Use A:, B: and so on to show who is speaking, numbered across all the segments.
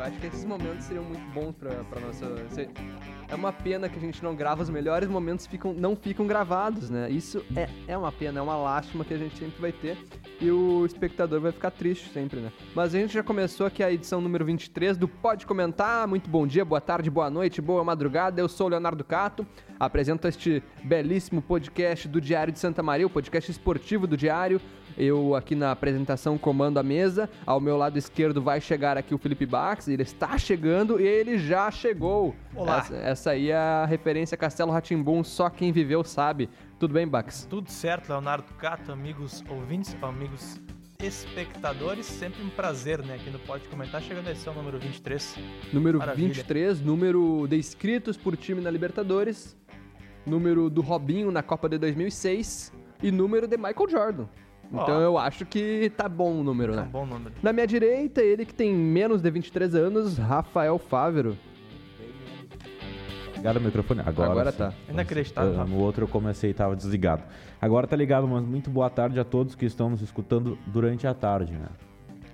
A: Eu acho que esses momentos seriam muito bons pra, pra nossa. É uma pena que a gente não grava, os melhores momentos ficam, não ficam gravados, né? Isso é, é uma pena, é uma lástima que a gente sempre vai ter e o espectador vai ficar triste sempre, né? Mas a gente já começou aqui a edição número 23 do Pode Comentar. Muito bom dia, boa tarde, boa noite, boa madrugada. Eu sou o Leonardo Cato, apresento este belíssimo podcast do Diário de Santa Maria, o podcast esportivo do Diário. Eu aqui na apresentação comando a mesa. Ao meu lado esquerdo vai chegar aqui o Felipe Bax. Ele está chegando e ele já chegou.
B: Olá.
A: Essa, essa aí é a referência Castelo Ratimbum, só quem viveu sabe. Tudo bem, Bax?
B: Tudo certo, Leonardo Cato, amigos ouvintes, amigos espectadores. Sempre um prazer, né? Aqui no Pode Comentar, chegando a edição número 23.
A: Número
B: Maravilha.
A: 23, número de inscritos por time na Libertadores, número do Robinho na Copa de 2006 e número de Michael Jordan. Então eu acho que tá bom o número,
B: É
A: né?
B: um bom número.
A: Na minha direita, ele que tem menos de 23 anos, Rafael Fávero.
C: Ligado o microfone? Agora,
A: Agora tá.
B: Inacreditável.
C: No outro eu comecei e tava desligado. Agora tá ligado, mas muito boa tarde a todos que estão nos escutando durante a tarde, né?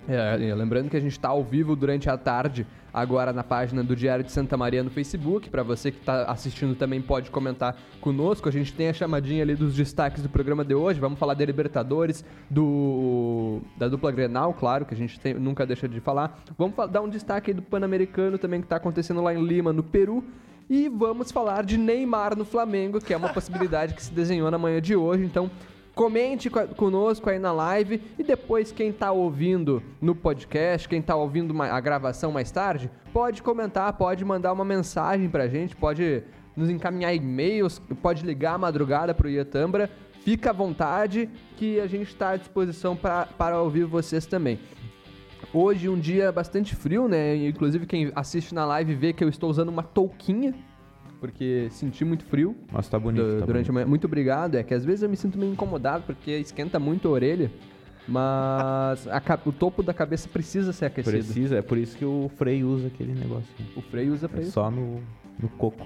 A: É, e lembrando que a gente tá ao vivo durante a tarde, agora na página do Diário de Santa Maria no Facebook. Para você que tá assistindo também pode comentar conosco. A gente tem a chamadinha ali dos destaques do programa de hoje. Vamos falar de Libertadores, do da dupla Grenal, claro, que a gente tem- nunca deixa de falar. Vamos dar um destaque aí do Pan-Americano também que tá acontecendo lá em Lima, no Peru. E vamos falar de Neymar no Flamengo, que é uma possibilidade que se desenhou na manhã de hoje. Então, Comente co- conosco aí na live e depois quem tá ouvindo no podcast, quem tá ouvindo a gravação mais tarde, pode comentar, pode mandar uma mensagem pra gente, pode nos encaminhar e-mails, pode ligar à madrugada pro Iatambra. Fica à vontade que a gente está à disposição para ouvir vocês também. Hoje um dia bastante frio, né? Inclusive quem assiste na live vê que eu estou usando uma touquinha, porque senti muito frio
C: Mas tá bonito.
A: du-
C: tá
A: durante
C: bonito.
A: a manhã. Muito obrigado. É que às vezes eu me sinto meio incomodado porque esquenta muito a orelha. Mas a o topo da cabeça precisa ser aquecido.
C: Precisa, é por isso que o Frei usa aquele negocinho.
A: O freio usa pra
C: É
A: isso.
C: só no, no coco.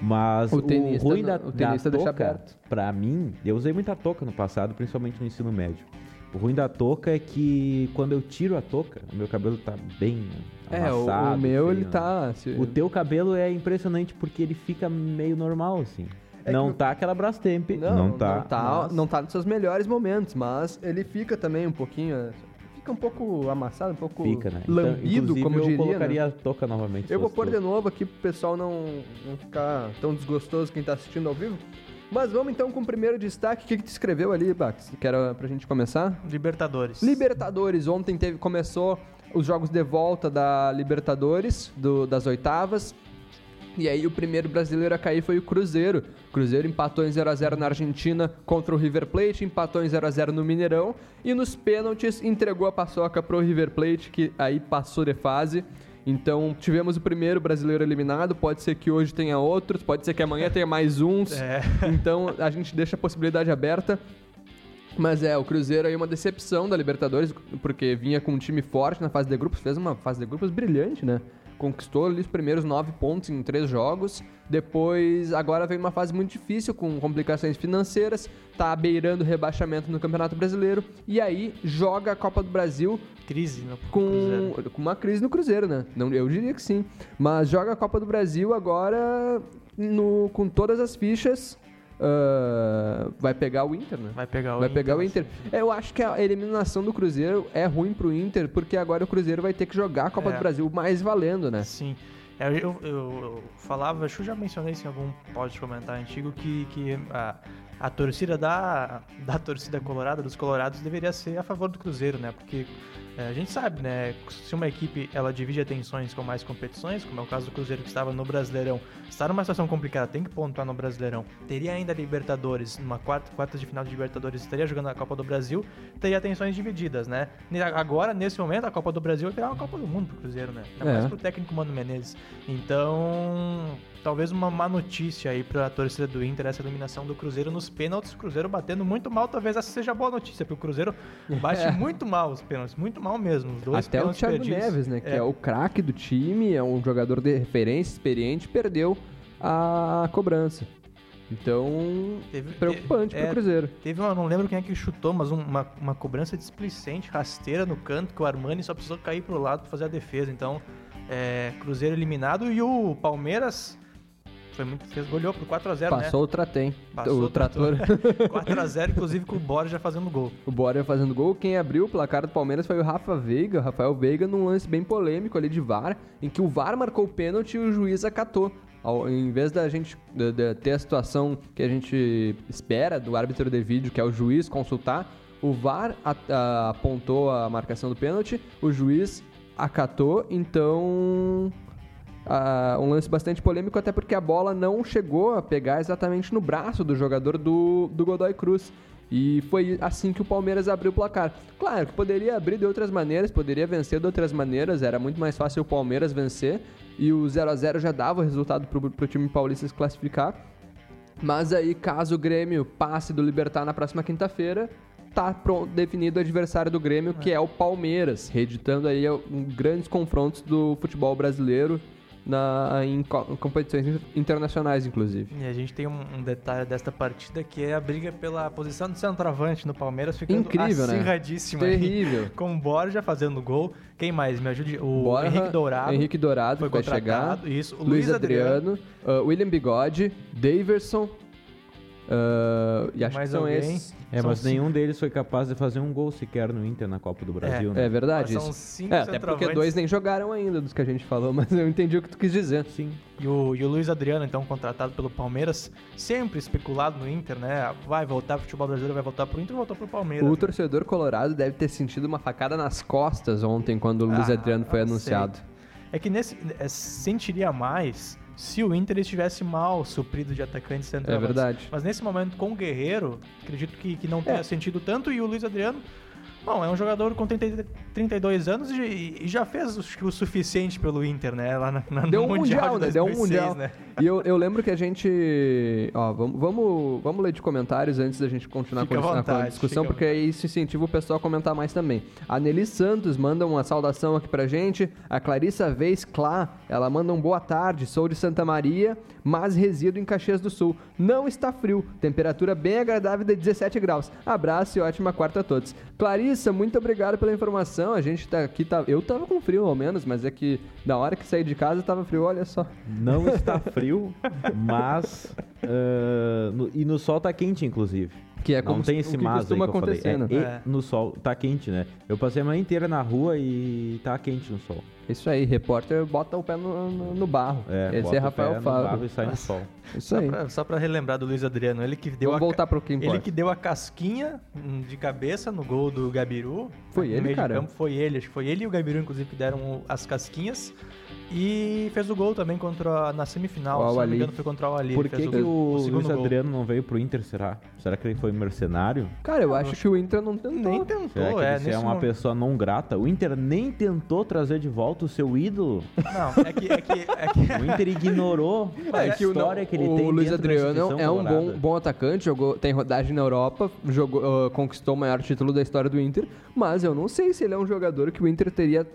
C: Mas
A: O
C: o,
A: tenista
C: ruim
A: não-
C: da,
A: o tenista
C: da
A: aberto.
C: pra mim, eu usei muita touca no passado, principalmente no ensino médio. O ruim da touca é que quando eu tiro a touca, o meu cabelo tá bem
A: É, o,
C: amassado,
A: o meu
C: feio,
A: ele
C: né?
A: tá. se-
C: O teu cabelo é impressionante porque ele fica meio normal, assim.
A: É
C: não
A: que-
C: tá aquela Brastemp.
A: Não,
C: Não, tá.
A: Não tá,
C: mas-
A: não tá nos seus melhores momentos, mas ele fica também um pouquinho. é, Fica um pouco amassado, um pouco
C: Fica, né? Então,
A: lambido,
C: inclusive,
A: como
C: eu
A: diria.
C: colocaria
A: né?
C: a touca novamente.
A: Eu vou pôr de novo aqui pro pessoal não, não ficar tão desgostoso quem tá assistindo ao vivo. Mas vamos então com o primeiro destaque. O que, que tu escreveu ali, Bax? Que era pra gente começar?
B: Libertadores.
A: Libertadores. Ontem teve, começou os jogos de volta da Libertadores, do- das oitavas. E aí o primeiro brasileiro a cair foi o Cruzeiro. O Cruzeiro empatou em 0x0 na Argentina contra o River Plate, empatou em 0x0 no Mineirão. E nos pênaltis entregou a paçoca pro River Plate, que aí passou de fase. Então tivemos o primeiro brasileiro eliminado. Pode ser que hoje tenha outros, pode ser que amanhã tenha mais uns.
B: É.
A: Então a gente deixa a possibilidade aberta. Mas é, o Cruzeiro aí é uma decepção da Libertadores, porque vinha com um time forte na fase de grupos, fez uma fase de grupos brilhante, né? Conquistou ali os primeiros nove pontos em três jogos. Depois, agora vem uma fase muito difícil, com complicações financeiras, tá beirando rebaixamento no Campeonato Brasileiro. E aí joga a Copa do Brasil
B: Crise no
A: com,
B: Cruzeiro.
A: com uma crise no Cruzeiro, né? Não, eu diria que sim. Mas joga a Copa do Brasil agora no, com todas as fichas. Ah, vai pegar o Inter, né?
B: Vai pegar o
A: Vai
B: Inter,
A: pegar o Inter. É, Eu acho que a eliminação do Cruzeiro é ruim pro Inter, porque agora o Cruzeiro vai ter que jogar a Copa
B: É.
A: do Brasil mais valendo, né?
B: Sim. É, Eu, eu, eu falava, acho que eu já mencionei isso em algum pode comentar antigo, que, que a, a torcida da, da torcida colorada, dos colorados, deveria ser a favor do Cruzeiro, né? Porque é, a gente sabe, né? Se uma equipe ela divide atenções com mais competições, como é o caso do Cruzeiro que estava no Brasileirão, está numa situação complicada, tem que pontuar no Brasileirão, teria ainda Libertadores, numa quarta, quarta de final de Libertadores, estaria jogando a Copa do Brasil, teria atenções divididas, né? Agora, nesse momento, a Copa do Brasil vai virar uma Copa do Mundo pro Cruzeiro, né? Ainda
A: É.
B: mais pro técnico Mano Menezes. Então, talvez uma má notícia aí pra torcida do Inter, essa eliminação do Cruzeiro nos pênaltis. O Cruzeiro batendo muito mal, talvez essa seja boa notícia, porque o Cruzeiro bate
A: É.
B: muito mal os pênaltis, muito mal mesmo. Os dois
A: Até o Thiago
B: perdidos.
A: Neves, né? Que é,
B: É.
A: o craque do time, é um jogador de referência, experiente, perdeu a cobrança. Então,
B: Teve-
A: preocupante
B: é,
A: pro Cruzeiro.
B: Teve uma, não lembro quem é que chutou, mas um- uma, uma cobrança displicente, rasteira no canto, que o Armani só precisou cair pro lado pra fazer a defesa. Então, É, Cruzeiro eliminado e o Palmeiras foi muito, fez, goleou por 4x0, né?
A: Passou o Tratem,
B: Passou
A: o trator.
B: 4x0, inclusive com o Borja fazendo gol.
A: o Borja fazendo gol. Quem abriu o placar do Palmeiras foi o Rafa Veiga, Rafael Veiga, num lance bem polêmico ali de VAR, em que o VAR marcou o pênalti e o juiz acatou. Ao, em vez da gente de, de ter a situação que a gente espera do árbitro de vídeo, que é o juiz consultar, o VAR a- a- apontou a marcação do pênalti, o juiz acatou, então ah, um lance bastante polêmico, até porque a bola não chegou a pegar exatamente no braço do jogador do, do Godoy Cruz. E foi assim que o Palmeiras abriu o placar. Claro que poderia abrir de outras maneiras, poderia vencer de outras maneiras, era muito mais fácil o Palmeiras vencer. E o 0 a 0 já dava o resultado pro, pro time paulista se classificar. Mas aí, caso o Grêmio passe do Libertar na próxima quinta-feira, tá pronto, definido o adversário do Grêmio, que é o Palmeiras, reeditando aí grandes confrontos do futebol brasileiro na, em, co- em competições inter- internacionais, inclusive.
B: E a gente tem um, um detalhe desta partida que é a briga pela posição de centroavante no Palmeiras ficando
A: Incrível, né?
B: acirradíssima aí.
A: Terrível.
B: Com o Borja fazendo gol. Quem mais? Me ajude. O
A: Borja,
B: Henrique Dourado.
A: Henrique Dourado,
B: foi
A: que vai chegar.
B: isso. O
A: Luiz Adriano, ah, William Bigode, Daverson. Ah, e acho
B: Mais
A: que são
B: alguém?
A: esses.
C: É,
B: São
C: mas
B: cinco-
C: nenhum deles foi capaz de fazer um gol sequer no Inter na Copa do Brasil, né?
A: É verdade
B: Mas são cinco
A: É, até porque dois nem jogaram ainda dos que a gente falou, mas eu entendi o que tu quis dizer.
C: Sim.
B: E o, e o Luiz Adriano, então, contratado pelo Palmeiras, sempre especulado no Inter, né? Vai voltar pro futebol brasileiro, vai voltar pro Inter, voltou pro Palmeiras.
A: O torcedor colorado deve ter sentido uma facada nas costas ontem quando o Luiz
B: Ah,
A: Adriano foi
B: não sei.
A: anunciado.
B: É que nesse é, sentiria mais se o Inter estivesse mal suprido de atacantes
A: É
B: centroavantes.
A: verdade.
B: Mas nesse momento, com o Guerreiro, acredito que, que não tenha
A: É.
B: sentido tanto. E o Luiz Adriano, bom, é um jogador com 30, 32 anos e, e já fez que o suficiente pelo Inter, né? Lá na, na,
A: Deu
B: no
A: um
B: Mundial,
A: mundial, né? Deu um
B: 2006,
A: mundial.
B: né?
A: E eu, eu lembro que a gente. Ó, vamos, vamos, vamos ler de comentários antes da gente continuar
B: Fica
A: com, a- com a
B: vontade,
A: discussão, porque aí isso incentiva o pessoal a comentar mais também. A Nelly Santos manda uma saudação aqui pra gente. A Clarissa Vez Clá, ela manda um boa tarde. Sou de Santa Maria, mas resido em Caxias do Sul. Não está frio, temperatura bem agradável de 17 graus. Abraço e ótima quarta a todos. Clarissa, muito obrigado pela informação. A gente tá aqui, tá, eu tava com frio ao menos, mas é que da hora que saí de casa tava frio, olha só.
C: Não está frio, mas. ah, no- e no sol tá quente, inclusive.
A: Que é como
C: não tem
A: se-
C: esse mas aí que eu falei. É, e
B: É.
C: no sol tá quente, né? Eu passei a manhã inteira na rua e tá quente no sol.
A: Isso aí, repórter bota o pé no, no- no barro.
C: É,
A: Esse
C: bota
A: é
C: o
A: Rafael
C: pé no barro
A: Fábio.
C: e sai no sol.
A: Isso
B: Só
A: aí.
B: pra, só pra relembrar do Luiz Adriano, ele que deu
A: Vamos
B: a,
A: voltar pro que
B: Ele que deu a casquinha hum, de cabeça no gol do Gabiru.
A: Foi
B: no
A: ele,
B: meio de
A: cara?
B: campo, foi ele, acho que foi ele e o Gabiru, inclusive, que deram as casquinhas. E fez o gol também contra na semifinal.
A: O
B: se não me engano, foi contra o Ali.
C: Por
B: fez
C: que, que o
B: segundo
C: Luiz. Adriano não veio pro Inter, será? Será que ele foi mercenário?
A: Cara, eu acho que o Inter não tentou.
B: Nem tentou,
C: Será que
B: é.
C: ele é uma
B: momento-
C: pessoa não grata? O Inter nem tentou trazer de volta o seu ídolo.
B: Não, é que. É que, é que...
C: O Inter ignorou a
A: É que o,
C: história que ele
A: o
C: tem
A: Luiz
C: dentro da
A: Adriano é um bom, bom atacante, jogou, tem rodagem na Europa, jogou, ah, conquistou o maior título da história do Inter, mas eu não sei se ele é um jogador que o Inter teria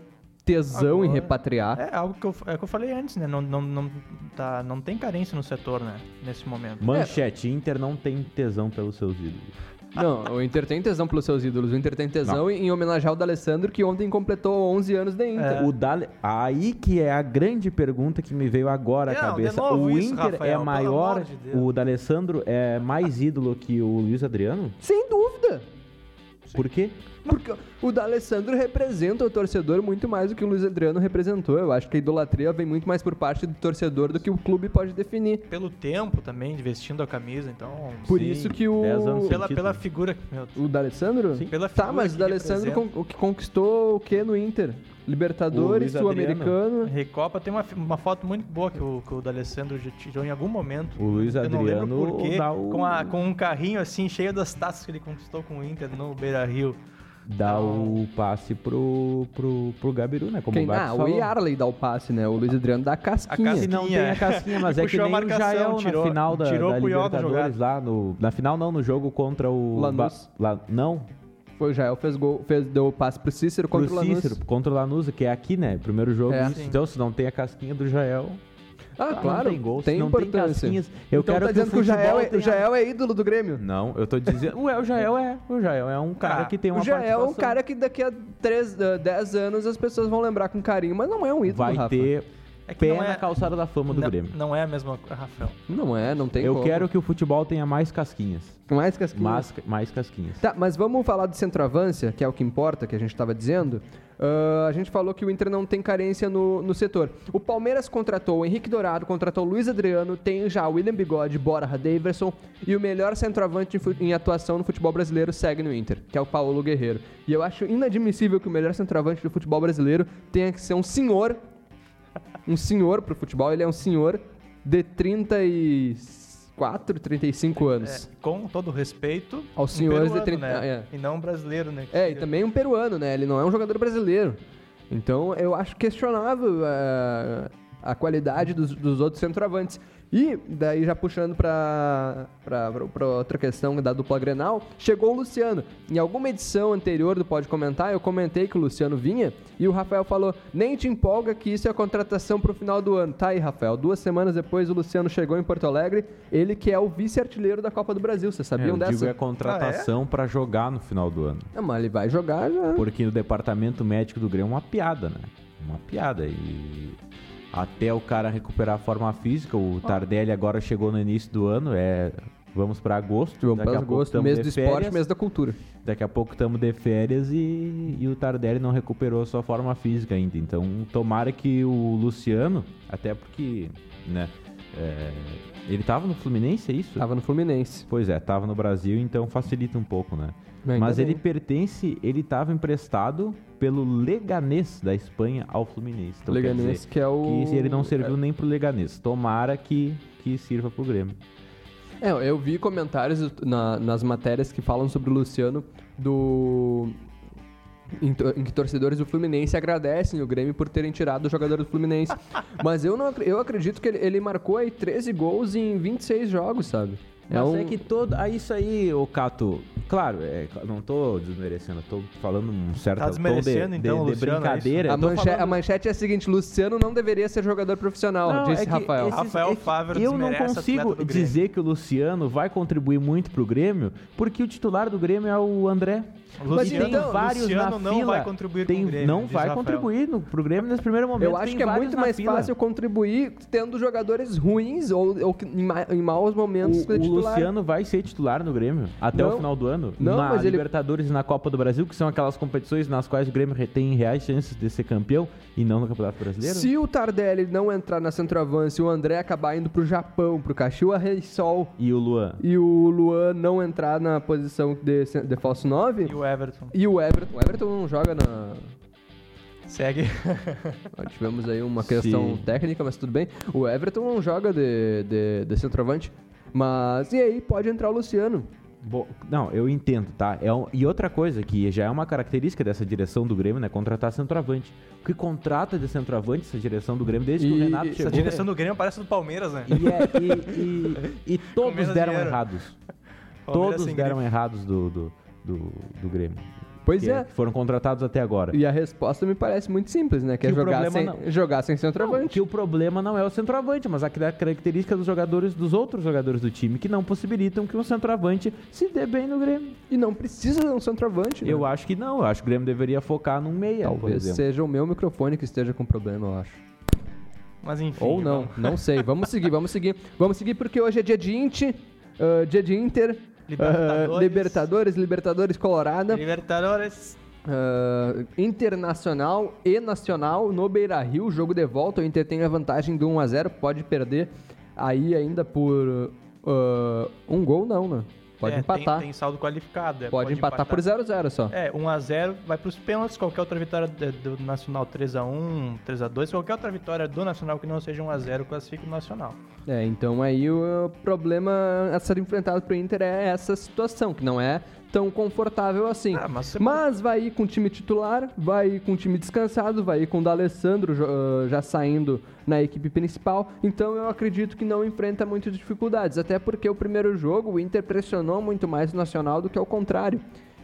A: tesão em
B: Agora-
A: repatriar.
B: É algo que eu, é que eu falei antes, né? Não, não, não, tá, não tem carência no setor, né? Nesse momento.
C: Manchete, Inter não tem tesão pelos seus ídolos.
A: Não, o Inter tem tesão pelos seus ídolos. O Inter tem tesão em homenagear o D'Alessandro, que ontem completou 11 anos de Inter.
B: É.
C: O Dale... Aí que é a grande pergunta que me veio agora à
B: Não,
C: cabeça. o
B: isso,
C: Inter
B: Rafael,
C: é maior,
B: de
C: o D'Alessandro é mais ídolo que o Luiz Adriano?
A: Sem dúvida.
C: Por quê?
A: Porque o D'Alessandro representa o torcedor muito mais do que o Luiz Adriano representou. Eu acho que a idolatria vem muito mais por parte do torcedor do que o clube pode definir.
B: Pelo tempo também, vestindo a camisa, então.
A: Por
C: Sim,
A: isso que o...
C: 10 anos sem
B: Pela, pela figura. Meu,
A: O D'Alessandro?
C: Sim.
B: Pela
A: Tá,
B: figura
A: mas o D'Alessandro con- o que conquistou o que no Inter? Libertadores, Sul-Americano.
B: Recopa tem uma, uma foto muito boa que o, que o D'Alessandro já tirou em algum momento.
C: O Luiz
B: Eu não lembro
C: Adriano
B: porquê,
C: o-
B: com, a- com um carrinho assim cheio das taças que ele conquistou com o Inter no Beira Rio.
C: Dá
B: Então-
C: o passe pro, pro, pro Gabiru, né? Como
A: Quem?
C: o
A: Ah, o
C: falou.
A: Yarley dá o passe, né? O Luiz Adriano dá a casquinha.
B: casquinha.
C: Não tem a casquinha, mas é que
B: a
C: nem o
B: marcação,
C: Jael
B: tirou-
C: na final da,
B: tirou
C: da
B: o
C: Libertadores lá no... Na final não, no jogo contra o...
A: Lanús.
C: Ba- Não,
A: Foi o Jael, fez gol, fez, deu o passe pro Cícero contra
C: pro
A: o Lanús.
C: Cícero, contra o Lanús, que é aqui, né? Primeiro jogo.
A: É.
C: Então, se não tem a casquinha do Jael...
A: Ah,
C: Não
A: claro,
C: tem gol,
A: tem
C: não
A: importância.
C: tem casquinhas. Eu
A: então
C: quero
A: tá
C: que o
A: dizendo que o Jael, é, o Jael é ídolo do Grêmio?
C: Não, eu tô dizendo. Ué, o Jael é. O Jael é um cara
B: Ah,
C: que tem uma
A: o Jael é um cara que daqui a 3, 10 anos as pessoas vão lembrar com carinho, mas não é um ídolo,
C: Vai
A: Rafa.
C: ter
B: É que
C: pé
B: não é-
C: na calçada da fama do
B: não,
C: Grêmio.
B: não é a mesma coisa, Rafael.
A: Não é, não tem
C: eu
A: como.
C: quero que o futebol tenha mais casquinhas.
A: Mais casquinhas.
C: Mais, mais casquinhas.
A: Tá, mas vamos falar de centroavância, que é o que importa, que a gente estava dizendo. Ah, a gente falou que o Inter não tem carência no, no setor. O Palmeiras contratou o Henrique Dourado, contratou o Luiz Adriano, tem já o William Bigode, Borja Daverson e o melhor centroavante em, em atuação no futebol brasileiro segue no Inter, que é o Paulo Guerreiro. E eu acho inadmissível que o melhor centroavante do futebol brasileiro tenha que ser um senhor, um senhor pro futebol, ele é um senhor de 34, 35 anos.
B: É, com todo respeito,
A: Aos
B: um
A: senhores de
B: peruano,
A: 30
B: né?
A: é.
B: E não um brasileiro, né?
A: É, e também um peruano, né? Ele não é um jogador brasileiro. Então eu acho questionável eh, a qualidade dos, dos outros centroavantes. E daí já puxando pra, pra, pra- pra outra questão da dupla Grenal, chegou o Luciano. Em alguma edição anterior do Pode Comentar, eu comentei que o Luciano vinha e o Rafael falou: nem te empolga que isso é contratação pro final do ano. Tá aí, Rafael. Duas semanas depois o Luciano chegou em Porto Alegre, ele que é o vice-artilheiro da Copa do Brasil. Vocês
C: É,
A: sabiam
C: eu digo
A: dessa?
C: é contratação pra jogar no final do ano.
A: Não, mas ele vai jogar já.
C: Porque o departamento médico do Grêmio é uma piada, né? Uma piada. E até o cara recuperar a forma física, o Tardelli agora chegou no início do ano, é. Vamos pra agosto.
A: Vamos
C: daqui
A: para
C: a pouco
A: agosto,
C: tamo
A: mês do esporte,
C: férias,
A: mês da cultura.
C: Daqui a pouco estamos de férias e, e o Tardelli não recuperou a sua forma física ainda. Então, tomara que o Luciano, até porque, né? é, ele tava no Fluminense, é isso?
A: Tava no Fluminense.
C: Pois é, tava no Brasil, então facilita um pouco, né?
A: Ainda
C: Mas
A: bem.
C: ele pertence, ele tava emprestado pelo Leganês da Espanha ao Fluminense. Então,
A: Leganês,
C: dizer
A: que é o.
C: que ele não serviu nem pro Leganês. Tomara que, que sirva pro Grêmio.
A: É, eu vi comentários na- nas matérias que falam sobre o Luciano do. Em, que torcedores do Fluminense agradecem o Grêmio por terem tirado o jogador do Fluminense. Mas eu, não, eu acredito que ele, ele marcou aí 13 gols em 26 jogos, sabe?
C: Mas
A: um-
C: é que todo. Ah, isso aí, ô Cato. Claro, é, não tô desmerecendo, tô falando um certo
B: Tá
C: tom de,
B: desmerecendo, então,
C: de, de
B: Luciano, é
C: brincadeira.
A: A,
C: Eu tô
A: manche-
C: falando-
A: a manchete é a seguinte: Luciano não deveria ser jogador profissional,
C: Não,
A: disse
C: é que
A: Rafael.
C: esses-
B: Rafael
C: é que
B: Fávero
C: Eu não consigo dizer que o Luciano vai contribuir muito pro Grêmio, porque o titular do Grêmio é o André.
B: Luciano,
C: tem vários
B: Luciano
C: na
B: não
C: fila.
B: vai contribuir
C: tem,
B: com o Grêmio,
C: Não vai
B: Rafael.
C: contribuir no, pro Grêmio nesse primeiro momento.
A: Eu acho
C: tem
A: que é muito mais
C: fila.
A: fácil contribuir tendo jogadores ruins ou, ou em, ma- em maus momentos
C: O, o
A: titular.
C: Luciano vai ser titular no Grêmio até
A: Não.
C: o final do ano.
A: Não,
C: na
A: mas ele-
C: Libertadores e na Copa do Brasil, que são aquelas competições nas quais o Grêmio tem reais chances de ser campeão e não no Campeonato Brasileiro.
A: Se o Tardelli não entrar na centroavância e o André acabar indo pro Japão, pro Caxiwa Reysol
C: E o Luan.
A: e o Luan não entrar na posição de, de falso 9
B: E o Everton.
A: e o Everton, o Everton não joga na
B: Segue.
A: Tivemos aí uma questão
C: Sim.
A: técnica, mas tudo bem. O Everton não joga de, de, de centroavante. Mas e aí pode entrar o Luciano.
C: Bo- Não, eu entendo, tá? É um- E outra coisa que já é uma característica dessa direção do Grêmio, né? Contratar centroavante. O que contrata de centroavante essa direção do Grêmio desde que
A: E-
C: o Renato chegou.
B: Essa direção do Grêmio parece do Palmeiras, né?
C: E, é- e- e- todos deram
B: dinheiro.
C: errados.
B: Palmeiras
C: Todos deram
B: grife.
C: errados do, do, do, do Grêmio.
A: Pois
C: que
A: é.
C: que foram contratados até agora.
A: E a resposta me parece muito simples, né? Que, é
C: Que o
A: jogar sem,
C: não-
A: jogar sem
C: Não,
A: centroavante.
C: que o problema não é o centroavante, mas a característica dos jogadores, dos outros jogadores do time, que não possibilitam que um centroavante se dê bem no Grêmio.
A: E não precisa de um centroavante, né?
C: Eu acho que não, eu acho que o Grêmio deveria focar num meia,
A: Talvez seja o meu microfone que esteja com problema, eu acho.
B: Mas enfim.
A: Ou não,
B: vamos-
A: não sei. Vamos seguir, vamos seguir. Vamos seguir porque hoje é dia de Inter, ah, dia de Inter,
B: Libertadores.
A: ah, Libertadores, Libertadores Colorada,
B: Libertadores.
A: ah, Internacional e Nacional no Beira-Rio, jogo de volta. O Inter tem a vantagem do 1 a 0, pode perder aí ainda por ah, um gol não, né? Pode
B: É,
A: empatar.
B: Tem, tem saldo qualificado. é,
A: pode, empatar, por 0 a 0 só.
B: É, 1x0, vai pros pênaltis, qualquer outra vitória do Nacional 3x1, 3x2, qualquer outra vitória do Nacional que não seja 1x0 classifica o Nacional.
A: É, então aí o problema a ser enfrentado pro Inter é essa situação, que não é tão confortável assim.
B: Ah, mas
A: Mas vai ir com o time titular, vai ir com o time descansado, vai ir com o D'Alessandro ah, já saindo na equipe principal. Então eu acredito que não enfrenta muitas dificuldades, até porque o primeiro jogo o Inter pressionou muito mais o Nacional do que ao contrário.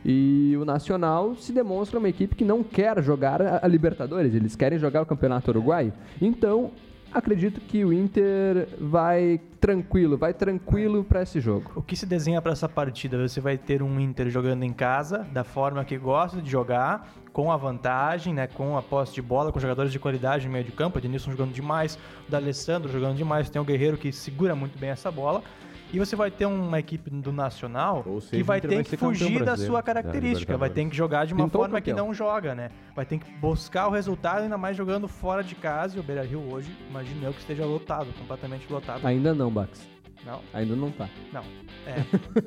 A: E o Nacional se demonstra uma equipe que não quer jogar a a Libertadores, eles querem jogar o Campeonato Uruguaio. Então, acredito que o Inter vai tranquilo, vai tranquilo para esse jogo.
B: O que se desenha para essa partida? Você vai ter um Inter jogando em casa, da forma que gosta de jogar, com a vantagem, né, com a posse de bola, com jogadores de qualidade no meio de campo, o Denilson jogando demais, o D'Alessandro jogando demais, tem o Guerreiro que segura muito bem essa bola. E você vai ter uma equipe do Nacional
C: Ou seja,
B: que vai
C: o Inter
B: ter
C: vai
B: que fugir da sua
C: da
B: característica, vai ter que jogar de uma
A: Pintou
B: forma que não joga, né? Vai ter que buscar o resultado, ainda mais jogando fora de casa. E o Beira Rio hoje, imagino eu que esteja lotado, completamente lotado.
A: Ainda não, Bax.
B: Não,
A: Ainda não tá.
B: não. É.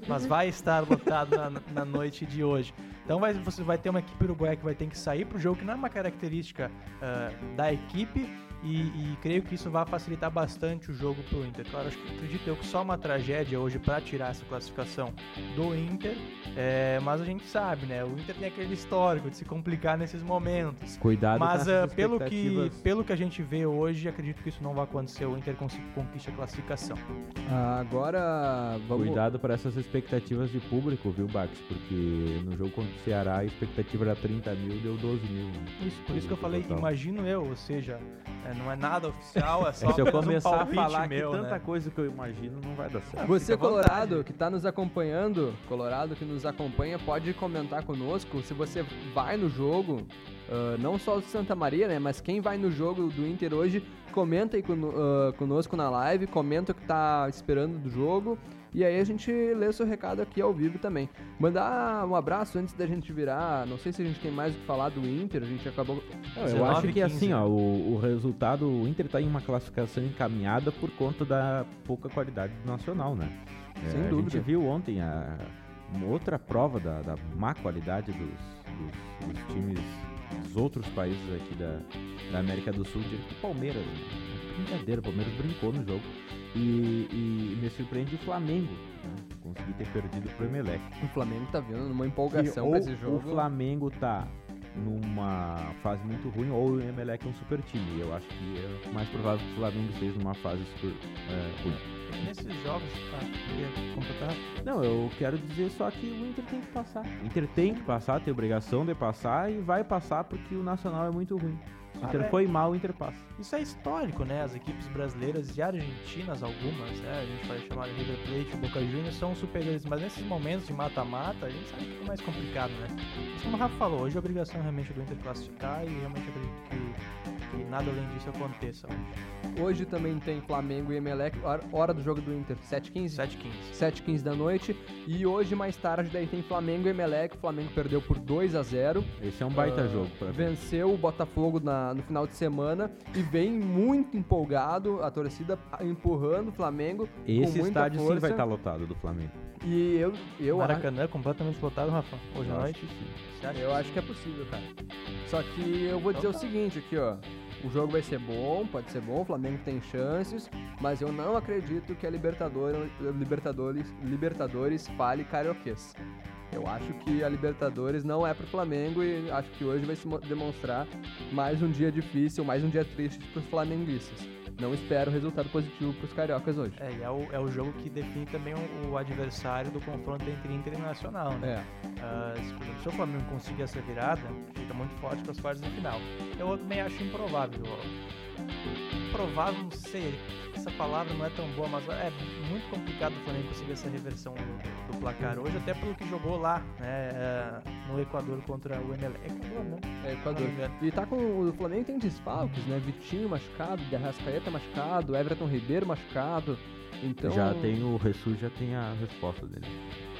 B: Mas vai estar lotado na, na noite de hoje. Então vai- você vai ter uma equipe uruguaia que vai ter que sair pro jogo, que não é uma característica ah, da equipe. E, e creio que isso vai facilitar bastante o jogo pro Inter. Claro, acho que acredito eu que só uma tragédia hoje para tirar essa classificação do Inter. É, mas a gente sabe, né? O Inter tem aquele histórico de se complicar nesses momentos.
C: Cuidado
B: Mas
C: com essas
B: ah, pelo, que, pelo que a gente vê hoje, acredito que isso não vai acontecer. O Inter conquista a classificação.
A: Ah, agora vamos.
C: Cuidado para essas expectativas de público, viu, Bax? Porque no jogo contra o Ceará a expectativa era 30 mil, deu 12 mil. né?
B: Isso, por isso que eu falei,
C: Total.
B: imagino eu, ou seja, é, não é nada oficial, é só
C: Se eu
B: apenas um
C: começar a falar
B: meu,
C: aqui tanta
B: né?
C: coisa que eu imagino, não vai dar certo.
A: Você,
B: vontade.
A: Colorado, que está nos acompanhando, Colorado que nos acompanha, pode comentar conosco se você vai no jogo, ah, não só o Santa Maria, né, mas quem vai no jogo do Inter hoje, comenta aí ah, conosco na live, comenta o que tá esperando do jogo, e aí a gente lê o seu recado aqui ao vivo também. Mandar um abraço antes da gente virar, não sei se a gente tem mais o que falar do Inter, a gente acabou...
C: Não, eu
B: 19
C: acho que
B: 15.
C: assim, ó, o, o resultado, o Inter tá em uma classificação encaminhada por conta da pouca qualidade do Nacional, né?
A: Sem
C: a
A: dúvida.
C: gente viu ontem a, outra prova da, da má qualidade dos, dos- dos times dos outros países aqui da, da América do Sul, o Palmeiras, né? brincadeira, o Palmeiras brincou no jogo. E, e me surpreende o Flamengo, né? conseguir ter perdido pro Emelec.
A: O Flamengo tá vindo numa empolgação
C: ou
A: pra esse jogo.
C: o Flamengo tá numa fase muito ruim ou o Emelec é um super time. Eu acho que é mais provável que o Flamengo esteja numa fase super é, ruim.
B: Nesses jogos, queria completar?
C: Não, eu quero dizer só que o Inter tem que passar. O Inter tem que passar, tem obrigação de passar e vai passar porque o Nacional é muito ruim. O Inter
B: é.
C: foi mal, o Inter passa.
B: Isso é histórico, né? As equipes brasileiras e argentinas, algumas, né? A gente vai chamar de River Plate Boca Juniors, são superiores, mas nesses momentos de mata-mata, a gente sabe que é mais complicado, né? Mas como o Rafa falou, hoje a obrigação realmente do Inter classificar e realmente acredito que, que nada além disso aconteça hoje.
A: Também tem Flamengo e Emelec, hora- do jogo do Inter, 7h15?
B: 7h15.
A: 7h15 da noite. E hoje, mais tarde, daí tem Flamengo e Emelec. O Flamengo perdeu por 2 a 0
C: Esse é um baita
A: Ah,
C: jogo pra ver.
A: Venceu o Botafogo na- no final de semana e vem muito empolgado, a torcida empurrando o Flamengo. com
C: Esse
A: muita
C: estádio sim
A: força.
C: vai estar lotado do Flamengo.
A: E eu, eu, acho,
B: Maracanã completamente lotado, Rafa, hoje à
C: Eu acho
B: noite.
A: eu acho que é possível, cara. Só que eu vou dizer
B: Então
A: o
B: tá.
A: seguinte aqui, ó. O jogo vai ser bom, pode ser bom, o Flamengo tem chances, mas eu não acredito que a Libertadores, Libertadores, Libertadores fale carioquês. Eu acho que a Libertadores não é pro Flamengo e acho que hoje vai se mo- demonstrar mais um dia difícil, mais um dia triste pros flamenguistas. Não espero resultado positivo pros cariocas hoje.
B: É, e é o, é o jogo que define também o, o adversário do confronto entre Inter e Nacional, né?
A: É.
B: Ah, se, por exemplo, se o Flamengo conseguir essa virada, fica muito forte para as quartas de final. Eu também acho improvável. Provável, não sei, essa palavra não é tão boa, mas é muito complicado o Flamengo conseguir essa reversão do, do placar hoje, até pelo que jogou lá, né, é, no Equador contra o Emelec. Equador, né?
A: É, Equador. E tá com. O Flamengo tem desfalques, né? Vitinho machucado, Derrascaeta machucado, Everton Ribeiro machucado. Então.
C: Já tem o Ressus, já tem a resposta dele.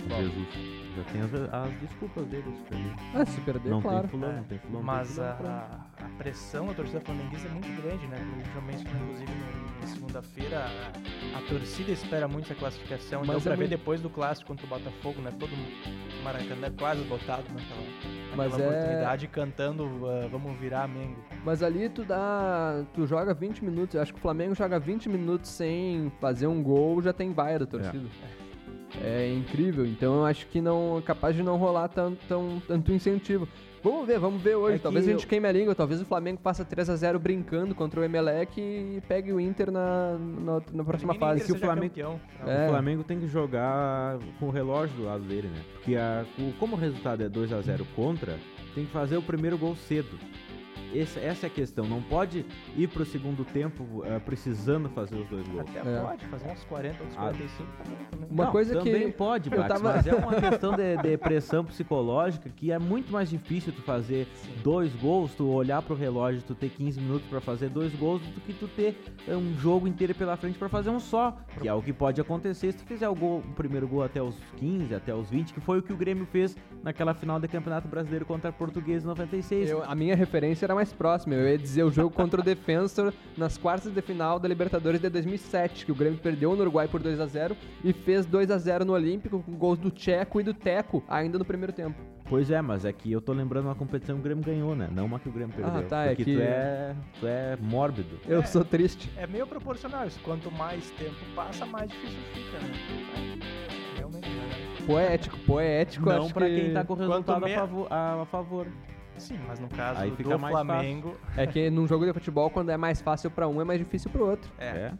A: Qual?
C: Jesus. Já tem as, as desculpas dele. se perder.
A: Ah, se perder,
C: não
A: claro.
C: tem fulano,
B: É,
C: não tem fulano. não
B: Mas
C: tem fulano,
B: a pressão da torcida flamenguista é muito grande, né? Gente já mencionou, inclusive, no, na segunda-feira, a, a torcida espera muito essa classificação.
A: Mas
B: pra
A: é
B: ver
A: muito-
B: depois do clássico contra o Botafogo, né? Todo o Maracanã quase lotado naquela,
A: Mas
B: naquela
A: é-
B: oportunidade, cantando ah, Vamos virar Mengo.
A: Mas ali tu dá. Tu joga 20 minutos. Eu acho que o Flamengo joga 20 minutos sem fazer um gol, já tem baia da torcida. É, incrível. Então eu acho que não é capaz de não rolar tanto, tão, tanto incentivo. Vamos ver, vamos ver hoje.
C: É
A: talvez a gente
C: eu-
A: queime a língua, talvez o Flamengo faça 3 a 0 brincando contra o Emelec e pegue o Inter na, na, na próxima fase.
C: se o Flamengo-.
A: É.
C: O Flamengo tem que jogar com o relógio do lado dele, né? Porque a- o- como o resultado é 2 a 0 contra, tem que fazer o primeiro gol cedo. Esse- essa é a questão. Não pode ir pro segundo tempo eh, precisando fazer os dois gols.
B: Até
A: É.
B: pode fazer uns 40, uns
C: Ah.
B: 45 também. também.
A: Uma
C: Não,
A: coisa
C: também
A: que
C: pode,
A: eu
C: Max,
A: tava-
C: mas é uma questão de, de pressão psicológica que é muito mais difícil tu fazer dois gols, tu olhar pro relógio, tu ter 15 minutos pra fazer dois gols do que tu ter eh, um jogo inteiro pela frente pra fazer um só, que é o que pode acontecer se tu fizer o, gol, o primeiro gol até os 15, até os 20, que foi o que o Grêmio fez naquela final do Campeonato Brasileiro contra a Portuguesa em 96.
A: Eu- a minha referência era mais próxima. Eu ia dizer o jogo contra o Defensor nas quartas de final da Libertadores de 2007, que o Grêmio perdeu no Uruguai por 2 a 0 e fez 2 a 0 no Olímpico com gols do Tcheco e do Teco ainda no primeiro tempo.
C: Pois é, mas é que eu tô lembrando uma competição que o Grêmio ganhou, né? Não uma que o Grêmio perdeu.
A: tá, é que-
C: tu, é, tu é mórbido.
A: Eu
B: É.
A: sou triste.
B: É meio proporcional isso. Quanto mais tempo passa, mais difícil fica, né? É, Realmente, né?
A: Poético, poético.
C: Não
A: acho
C: pra
A: que...
C: quem tá com o resultado a
B: me-
C: favor, a, a favor.
B: Sim, mas no caso
C: Aí fica
B: do
C: mais
B: Flamengo.
A: É que num jogo de futebol, quando é mais fácil pra um, é mais difícil pro outro.
B: É.
C: É.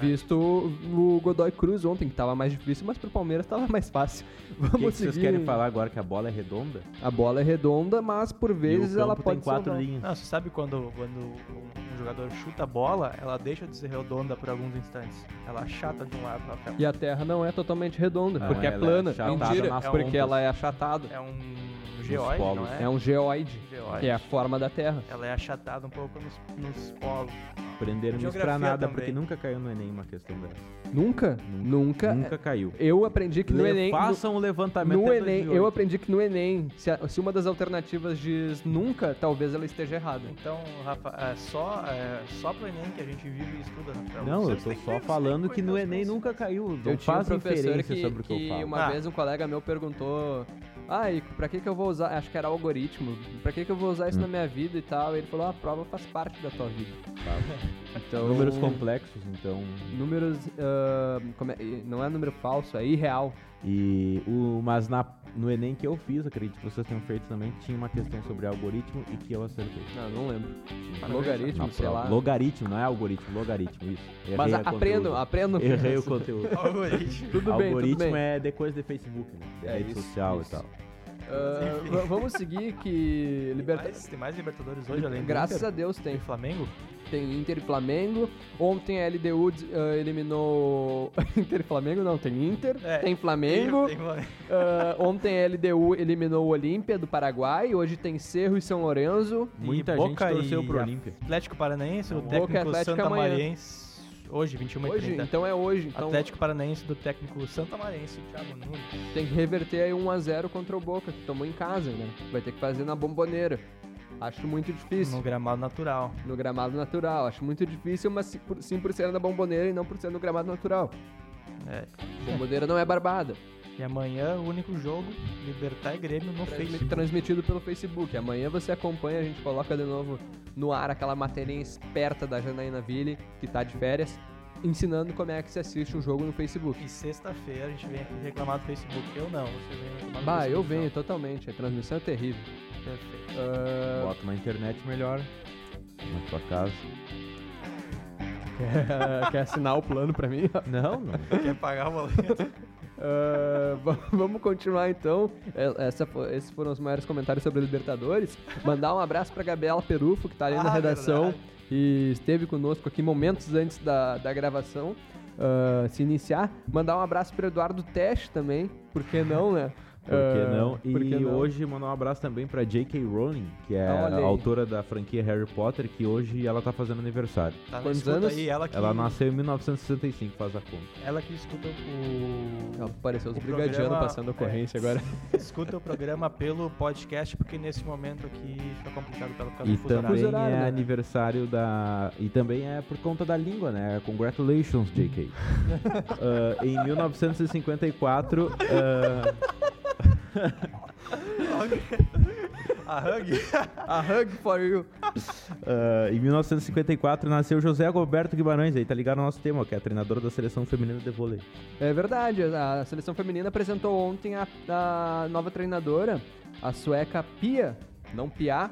A: Visto o Godoy Cruz ontem, que tava mais difícil, mas pro Palmeiras tava mais fácil.
C: O que,
A: Vamos
C: que vocês
A: seguir.
C: querem falar agora que a bola é redonda?
A: A bola é redonda, mas por vezes
C: e o
A: ela pode
C: tem quatro
A: salvar.
C: linhas.
B: Não, você sabe quando, quando um jogador chuta a bola, ela deixa de ser redonda por alguns instantes. Ela achata de um lado pra cá.
A: E a Terra não é totalmente redonda,
C: Não,
A: porque é
C: ela é
A: plana.
C: achatada
A: Mentira, porque ela é achatada.
B: É um geóide,
C: polos.
B: não é?
A: É um geoide, que é a forma da Terra.
B: Ela é achatada um pouco nos, nos polos.
C: Aprenderam isso pra nada,
B: também.
C: porque nunca caiu no Enem uma questão dessa.
A: Nunca? Nunca.
C: Nunca caiu.
A: Eu aprendi que no
C: Le-
A: Enem.
C: Façam o levantamento
A: No Enem,
C: 2008.
A: eu aprendi que no Enem, se, a- se uma das alternativas diz nunca, talvez ela esteja errada.
B: Então, Rafa, é só, é só pro Enem que a gente vive e estuda, Rafael.
C: Não, eu
B: Vocês
C: tô
B: que
C: só
B: vocês
C: falando que no Enem nunca caiu. Não
A: eu tinha um professor
C: inferência
A: que,
C: sobre o que, eu
A: que
C: falo.
A: uma
B: Ah.
A: vez um colega meu perguntou: Ah, e pra que, que eu vou usar? Acho que era algoritmo. Pra que, que eu vou usar isso
C: Hum.
A: na minha vida e tal? E ele falou: "Ah, A prova faz parte da tua vida. Então,
C: Números complexos, então.
A: Números. como é- não é número falso, é irreal.
C: E o, mas na, no Enem que eu fiz, acredito que vocês tenham feito também, tinha uma questão sobre algoritmo e que eu acertei.
A: Não, não lembro.
B: Na
A: Logaritmo,
C: Na
A: sei lá.
C: Logaritmo, não é algoritmo, logaritmo, isso. Errei
A: Mas aprendam, aprendam.
C: Errei o conteúdo.
B: Algoritmo.
A: Tudo bem,
C: algoritmo
A: tudo bem.
C: é de coisa de Facebook, né? De
A: É
C: rede
A: isso,
C: social
A: isso.
C: e tal.
A: Va- vamos seguir que
B: Tem
A: Liberta...
B: mais, tem mais Libertadores hoje, além do
A: Graças
B: Inter?
A: a Deus tem.
B: Tem Flamengo?
A: Tem Inter e Flamengo. Ontem a LDU ah, eliminou. Inter e Flamengo? Não, tem Inter,
B: É,
A: tem Flamengo.
B: Tem.
A: Ah, ontem a LDU eliminou o Olímpia do Paraguai. Hoje tem Cerro e São Lourenço.
C: Muita
B: Boca
C: gente torceu
B: e
C: pro Olímpia.
B: Atlético Paranaense, do
A: Boca e
B: técnico
A: Atlético
B: Santa
A: amanhã.
B: Mariense. Hoje, 21 e
A: Hoje,
B: 30.
A: então é hoje. Então
B: Atlético Paranaense do técnico Santa Marense, Thiago Nunes.
A: tem que reverter aí 1x0 contra o Boca, que tomou em casa, né? Vai ter que fazer na bomboneira. Acho muito difícil.
B: No gramado natural.
A: No gramado natural. Acho muito difícil, mas sim por, ser na bomboneira e não por ser no gramado natural.
B: É.
A: Bomboneira não é barbada.
B: E amanhã, o único jogo, Libertar e Grêmio no
A: Transmi-
B: Facebook.
A: Transmitido pelo Facebook. Amanhã você acompanha, a gente coloca de novo no ar aquela materinha esperta da Janaína Ville, que tá de férias, ensinando como é que se assiste um jogo no Facebook.
B: E sexta-feira a gente vem aqui reclamar do Facebook. Eu não, você vem reclamar do
A: Bah,
B: Facebook.
A: eu venho totalmente, a transmissão é terrível.
B: Perfeito.
A: Ah,
C: Bota uma internet melhor na tua casa.
A: quer, quer assinar o plano pra mim?
C: Não, não.
B: Quer pagar o boleto?
A: Ah, va- vamos continuar então. É, essa esses foram os maiores comentários sobre a Libertadores. Mandar um abraço pra Gabriela Perufo, que tá ali na
B: Ah,
A: redação
B: verdade.
A: e esteve conosco aqui momentos antes da, da gravação ah, se iniciar. Mandar um abraço pro Eduardo Teste também, por que não, né?
C: Por que
A: Ah,
C: não?
A: por que
C: E
A: não?
C: hoje mandar um abraço também pra J.K. Rowling, que é
A: Olha
C: a
A: aí.
C: autora da franquia Harry Potter, que hoje ela tá fazendo aniversário.
B: Tá
A: Quantos
B: escuta
A: anos?
B: aí, ela que,
C: Ela nasceu em 1965, faz a conta.
B: ela que escuta o...
A: Apareceu os
B: o
A: brigadianos
B: programa-
A: passando ocorrência agora.
B: Escuta o programa pelo podcast, porque nesse momento aqui fica complicado pela causa
C: E
B: do fuso horário.
C: também
A: horário,
C: é
A: né?
C: aniversário da. E também é por conta da língua, né? Congratulations, J.K. Ah, em 1954. ah,
B: A Hug?
A: A hug for you.
C: ah, em 1954 nasceu José Roberto Guimarães, aí tá ligado ao nosso tema, que é a treinadora da seleção feminina de vôlei.
A: É verdade, a seleção feminina apresentou ontem a, a nova treinadora, a sueca Pia, não Pia,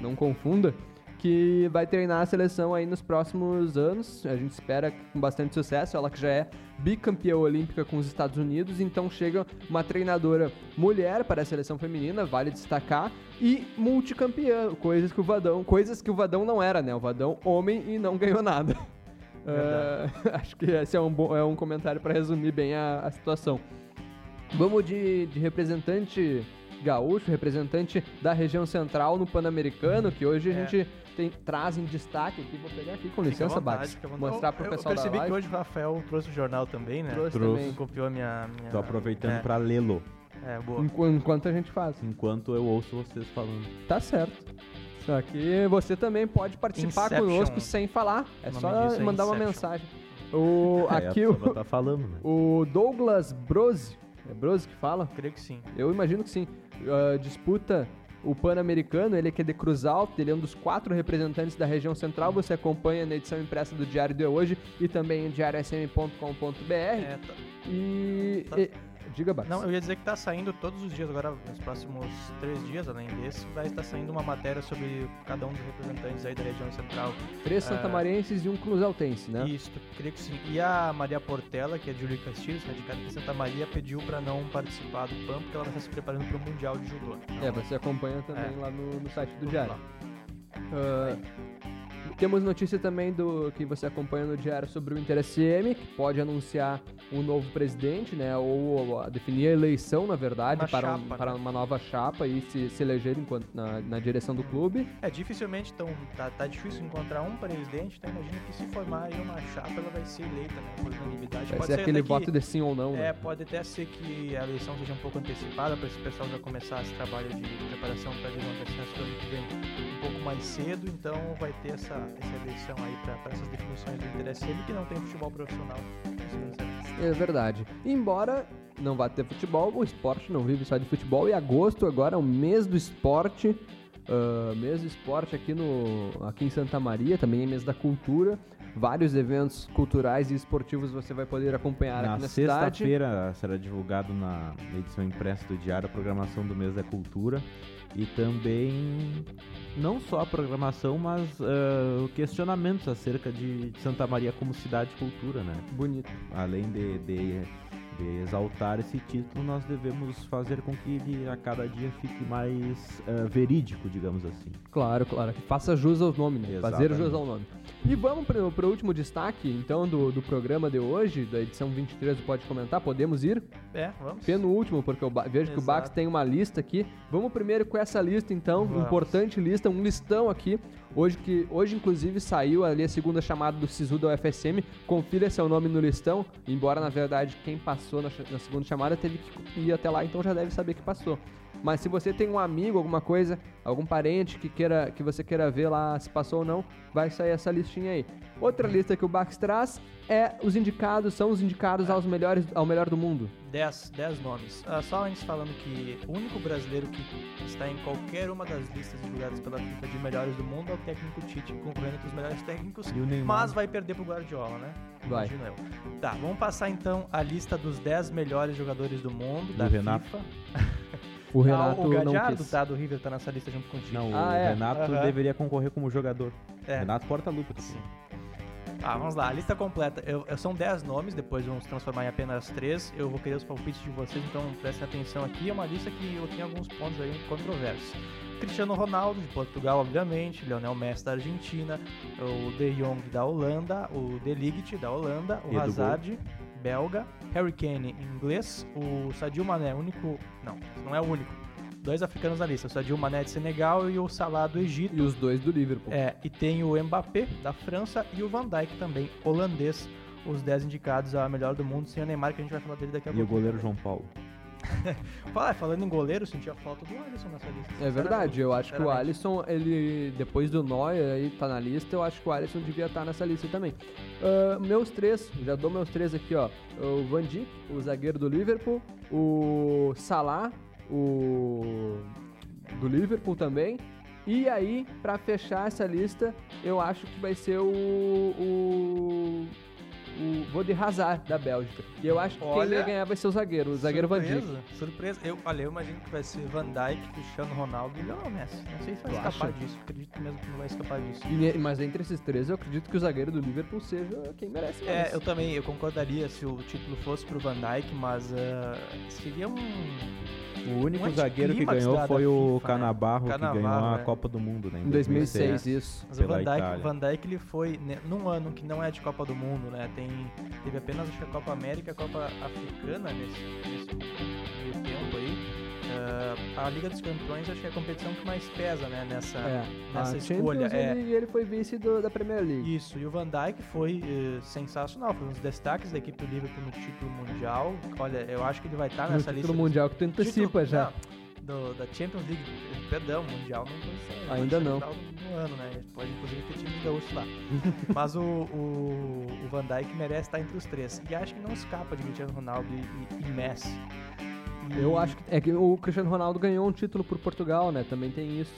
A: não confunda, que vai treinar a seleção aí nos próximos anos. A gente espera com bastante sucesso. Ela que já é bicampeã olímpica com os Estados Unidos, então chega uma treinadora mulher para a seleção feminina, vale destacar, e multicampeã, coisas que o Vadão, coisas que o Vadão não era, né? O Vadão homem e não ganhou nada. Uh, acho que esse é um, bom, é um comentário para resumir bem a, a situação. Vamos de, de representante gaúcho, representante da região central no Pan-Americano, que hoje a é. gente tem, traz em destaque aqui. Vou pegar aqui com licença, Bax. Mostrar pro pessoal
B: eu percebi que hoje o Rafael trouxe o jornal também, né?
A: Trouxe, trouxe. também.
B: Copiou a minha, minha...
C: Tô aproveitando é. pra lê-lo.
A: É, boa. Enquanto a gente faz.
C: Enquanto eu ouço vocês falando.
A: Tá certo. Só que você também pode participar Inception. conosco sem falar. É só é mandar é uma mensagem. O,
C: é, aqui o, tá falando, né?
A: o Douglas Brose, é Brose que fala?
B: Creio que sim.
A: Eu imagino que sim. Uh, disputa o Pan-Americano, ele é que é de Cruz Alta, ele é um dos quatro representantes da região central. Você acompanha na edição impressa do Diário de hoje e também em diariosm.com.br. É, tá. E, tá. e Diga, Bax.
B: Não, eu ia dizer que está saindo todos os dias, agora nos próximos três dias, além desse, vai estar saindo uma matéria sobre cada um dos representantes aí da região central.
A: Três uh, santamarienses e um cruzaltense, né?
B: Isso, creio que sim. E a Maria Portela, que é de Júlio Castilhos, radicada em Santa Maria, pediu para não participar do PAN, porque ela estar se preparando para o Mundial de Judô.
A: Então, é, você acompanha também é, lá no, no site do Diário. Uh, temos notícia também do que você acompanha no diário sobre o Inter SM, que pode anunciar um novo presidente, né? Ou, ou definir a eleição, na verdade, uma para, chapa, um, para né? uma nova chapa e se, se eleger enquanto, na, na direção do clube.
B: É, dificilmente, então, tá, tá difícil encontrar um presidente, então imagina que se formar aí uma chapa, ela vai ser eleita, né? Por unanimidade.
A: Vai pode ser, aquele voto de sim ou não,
B: né? É, pode até ser que a eleição seja um pouco antecipada para esse pessoal já começar esse trabalho de preparação para a eleição do ano que vem mais cedo, então vai ter essa essa eleição aí para essas definições do interesse ele que não tem futebol profissional.
A: É verdade. Embora não vá ter futebol, o esporte não vive só de futebol e agosto agora é o mês do esporte. Uh, mês do esporte aqui, no, aqui em Santa Maria, também é mês da cultura. Vários eventos culturais e esportivos você vai poder acompanhar na aqui na cidade.
C: Na sexta-feira será divulgado na edição impressa do Diário a programação do mês da cultura e também não só a programação, mas uh, questionamentos acerca de Santa Maria como cidade de cultura, né?
A: Bonito.
C: Além de, de exaltar esse título, nós devemos fazer com que ele a cada dia fique mais uh, verídico, digamos assim.
A: Claro, claro. Que faça jus ao nome, né? Fazer jus ao nome. E vamos para o último destaque, então, do, do programa de hoje, da edição 23 do Pode Comentar. Podemos ir?
B: É, vamos.
A: Penúltimo, porque eu vejo Exato. que o Bax tem uma lista aqui. Vamos primeiro com essa lista, então. Vamos. Importante lista, um listão aqui. Hoje, que, hoje, inclusive, saiu ali a segunda chamada do SISU da UFSM. Confira seu nome no listão. Embora, na verdade, quem passou na, na segunda chamada teve que ir até lá, então já deve saber que passou. Mas se você tem um amigo, alguma coisa, algum parente que queira que você queira ver lá se passou ou não, vai sair essa listinha aí. Outra lista que o Bax traz é os indicados, são os indicados aos melhores, ao melhor do mundo.
B: 10 nomes. Uh, só antes falando que o único brasileiro que está em qualquer uma das listas divulgadas pela FIFA de melhores do mundo é o técnico Tite, concorrendo com os melhores técnicos, mas vai perder pro Guardiola, né?
A: Vai.
B: Imagino eu. Tá, vamos passar então a lista dos 10 melhores jogadores do mundo do da
C: Renato.
B: FIFA.
A: O Renato ah, o
B: Gadiardo tá, do River tá nessa lista junto contigo.
C: Não, ah, o é? Renato uhum. deveria concorrer como jogador. É. Renato porta-lupa.
B: Sim. Ah, vamos lá, a lista completa. Eu, eu, são 10 nomes, depois vamos transformar em apenas 3. Eu vou querer os palpites de vocês, então prestem atenção aqui. É uma lista que eu tenho alguns pontos aí controversos. Cristiano Ronaldo, de Portugal, obviamente, Lionel Messi da Argentina, o De Jong da Holanda, o De Ligt da Holanda, o Edu Hazard, Gol. Belga, Harry Kane, inglês, o Sadio Mané, único... Não, não é o único dois africanos na lista, o Sadio Mané de Senegal e o Salah do Egito.
A: E os dois do Liverpool.
B: É, e tem o Mbappé da França e o Van Dijk também, holandês, os 10 indicados a melhor do mundo, sem o Neymar, que a gente vai falar dele daqui a pouco.
C: E o goleiro João Paulo.
B: Fala, falando em goleiro, senti a falta do Alisson nessa lista.
A: É verdade, eu acho que o Alisson, ele, depois do Neuer aí tá na lista, eu acho que o Alisson devia estar tá nessa lista também. Uh, meus três, já dou meus três aqui, ó. O Van Dijk, o zagueiro do Liverpool, o Salah, o do Liverpool também. E aí, para fechar essa lista, eu acho que vai ser o, o o vou de Hazard da Bélgica. E eu acho que
B: Olha,
A: quem vai ganhar vai ser o zagueiro, o zagueiro Van Dijk.
B: surpresa, Surpresa. Eu, olha, eu imagino que vai ser Van Dijk, Cristiano Ronaldo e Lionel Messi. Não sei se vai
A: Tu
B: escapar
A: acha?
B: disso. Acredito mesmo que não vai escapar disso.
A: E- mas entre esses três, eu acredito que o zagueiro do Liverpool seja quem merece mais.
B: É, eu também, eu concordaria se o título fosse pro Van Dijk, mas ah, seria um...
C: O único
B: Um
C: zagueiro que ganhou foi o
B: FIFA, né?
C: Canabarro, que
B: Cannavaro,
C: ganhou a
B: é.
C: Copa do Mundo, né?
A: Em 2006, isso.
B: Mas o Van Dijk, Van Dijk ele foi né, num ano que não é de Copa do Mundo, né? Tem teve apenas acho a Copa América, e a Copa Africana nesse, nesse meio tempo aí. Ah, a Liga dos Campeões acho que é a competição que mais pesa, né? Nessa
A: É,
B: nessa escolha.
A: Champions,
B: É.
A: ele, ele foi vice do- da Premier League.
B: Isso, e o Van Dijk foi eh, sensacional, foi um dos destaques da equipe do Liverpool no título mundial. Olha, eu acho que ele vai estar
A: no
B: nessa
A: título
B: lista. dos-
A: mundial que tu antecipa
B: Título-
A: já.
B: não, do- da Champions League, perdão, mundial não vai
A: Ainda não.
B: No ano, né? Pode inclusive ter time gaúcho lá. Mas o, o, o Van Dijk merece estar entre os três. E acho que não escapa de Cristiano Ronaldo e, e- e Messi. E-
A: Eu acho que é que o Cristiano Ronaldo ganhou um título por Portugal, né? Também tem isso.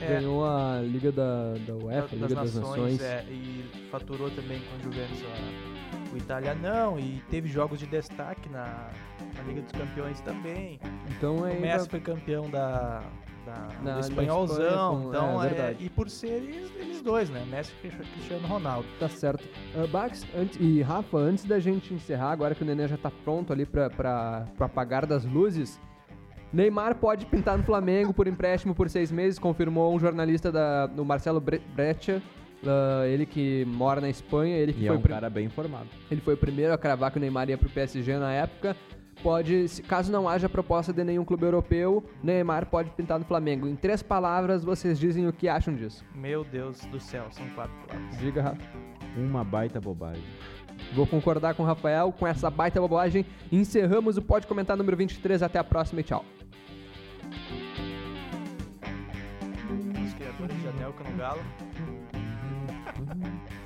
B: é,
A: Ganhou a Liga da, da UEFA, a Liga das, Nações.
B: é, e faturou também com o Juventus a- o italianão e teve jogos de destaque na, na Liga dos Campeões também.
A: Então é
B: o Messi foi campeão da, da-
A: Na-
B: do espanholzão,
A: com-
B: então
A: é,
B: é, e por ser eles, eles dois, né? Messi e Cristiano Ronaldo.
A: Tá certo. Uh, Bax antes, e Rafa, antes da gente encerrar, agora que o Nenê já tá pronto ali pro apagar das luzes, Neymar pode pintar no Flamengo por empréstimo por seis meses, confirmou um jornalista da, do Marcelo Bre- Breccia, uh, ele que mora na Espanha, ele que
C: E é
A: foi,
C: um
A: o prim-
C: cara bem informado.
A: ele foi o primeiro a cravar que o Neymar ia pro PSG na época. Pode, se- caso não haja proposta de nenhum clube europeu, Neymar pode pintar no Flamengo. Em três palavras, vocês dizem o que acham disso.
B: Meu Deus do céu, são quatro palavras.
A: Diga, Rafa.
C: Uma baita bobagem.
A: Vou concordar com o Rafael com essa baita bobagem. Encerramos o Pode Comentar número 23. Até a próxima e tchau.
B: Os criadores de Anelka no 嗯